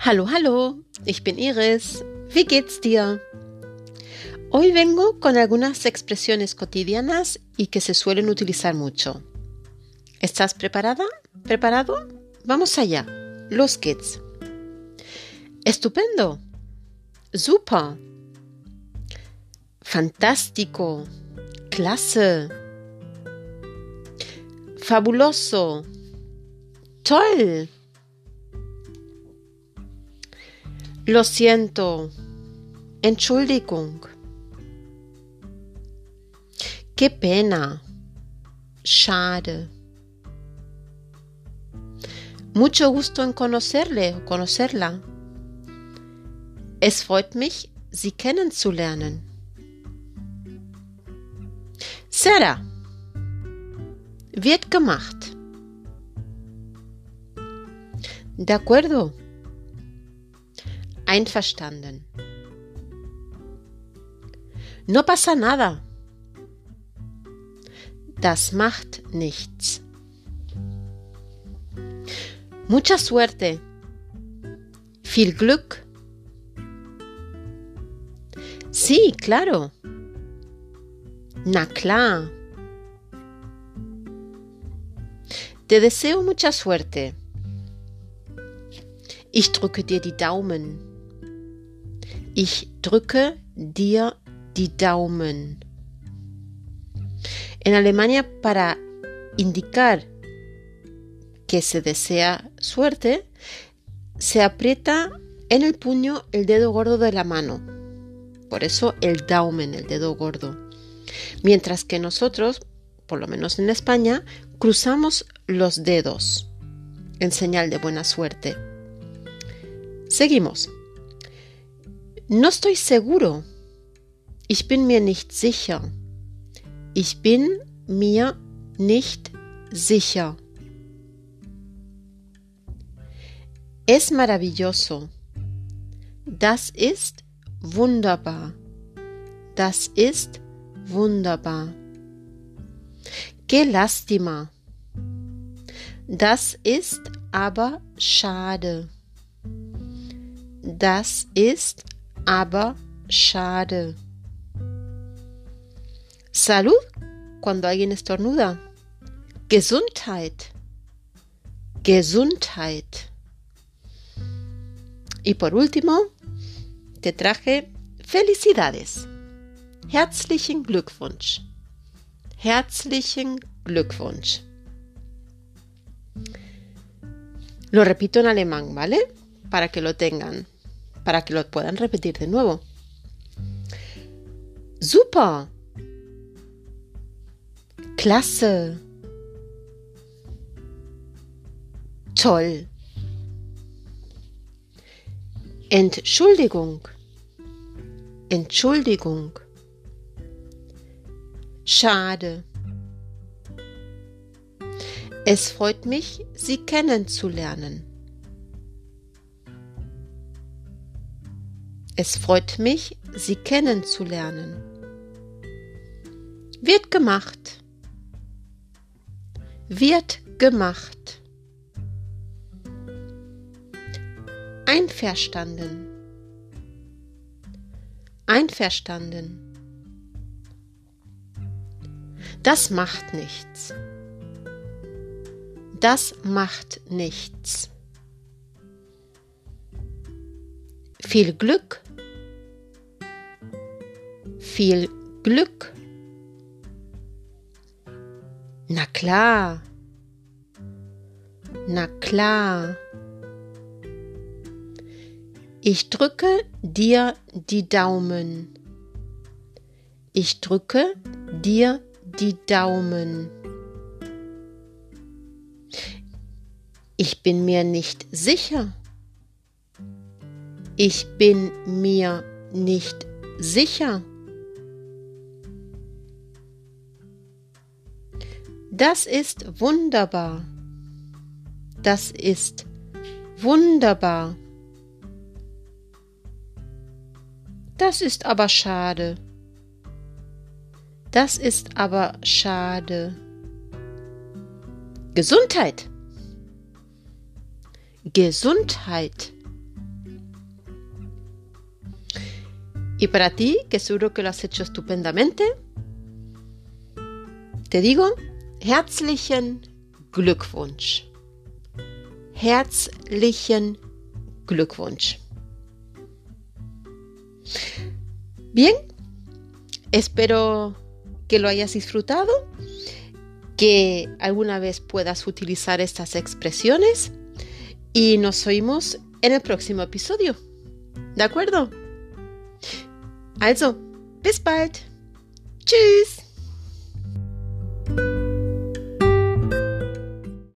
Hallo, hallo, ich bin Iris. Wie geht's dir? Hoy vengo con algunas expresiones cotidianas y que se suelen utilizar mucho. ¿Estás preparada? ¿Preparado? Vamos allá. Los geht's. Estupendo. Super. Fantástico. Klasse. Fabuloso. Toll. Lo siento. Entschuldigung. Qué pena. Schade. Mucho gusto en conocerle conocerla. Es freut mich, Sie kennenzulernen. Será. Wird gemacht. De acuerdo. Einverstanden. No pasa nada. Das macht nichts. Mucha suerte. Viel Glück. Sí, claro. Na klar. Te deseo mucha suerte. Ich drücke dir die Daumen. Ich drücke dir die Daumen. En Alemania, para indicar que se desea suerte, se aprieta en el puño el dedo gordo de la mano. Por eso el Daumen, el dedo gordo. Mientras que nosotros, por lo menos en España, cruzamos los dedos en señal de buena suerte. Seguimos. No estoy seguro. Ich bin mir nicht sicher. Ich bin mir nicht sicher. Es maravilloso. Das ist wunderbar. Das ist wunderbar. Qué lástima. Das ist aber schade. Das ist aber schade. Salud cuando alguien estornuda. Gesundheit. Gesundheit. Y por último, te traje felicidades. Herzlichen Glückwunsch. Herzlichen Glückwunsch. Lo repito en alemán, ¿vale? Para que lo tengan, para que lo puedan repetir de nuevo. Super. Klasse. Toll. Entschuldigung. Entschuldigung. Schade. Es freut mich, Sie kennenzulernen. Es freut mich, Sie kennenzulernen. Wird gemacht. Wird gemacht. Einverstanden. Einverstanden. Das macht nichts. Das macht nichts. Viel Glück. Viel Glück. Na klar. Na klar. Ich drücke dir die Daumen. Ich drücke dir die Daumen. Ich bin mir nicht sicher. Ich bin mir nicht sicher. Das ist wunderbar. Das ist wunderbar. Das ist aber schade. Das ist aber schade. Gesundheit. Gesundheit. Y para ti, que seguro que lo has hecho estupendamente, te digo, herzlichen Glückwunsch. Herzlichen Glückwunsch. Bien, espero que lo hayas disfrutado, que alguna vez puedas utilizar estas expresiones y nos oímos en el próximo episodio. ¿De acuerdo? Also, bis bald. Tschüss.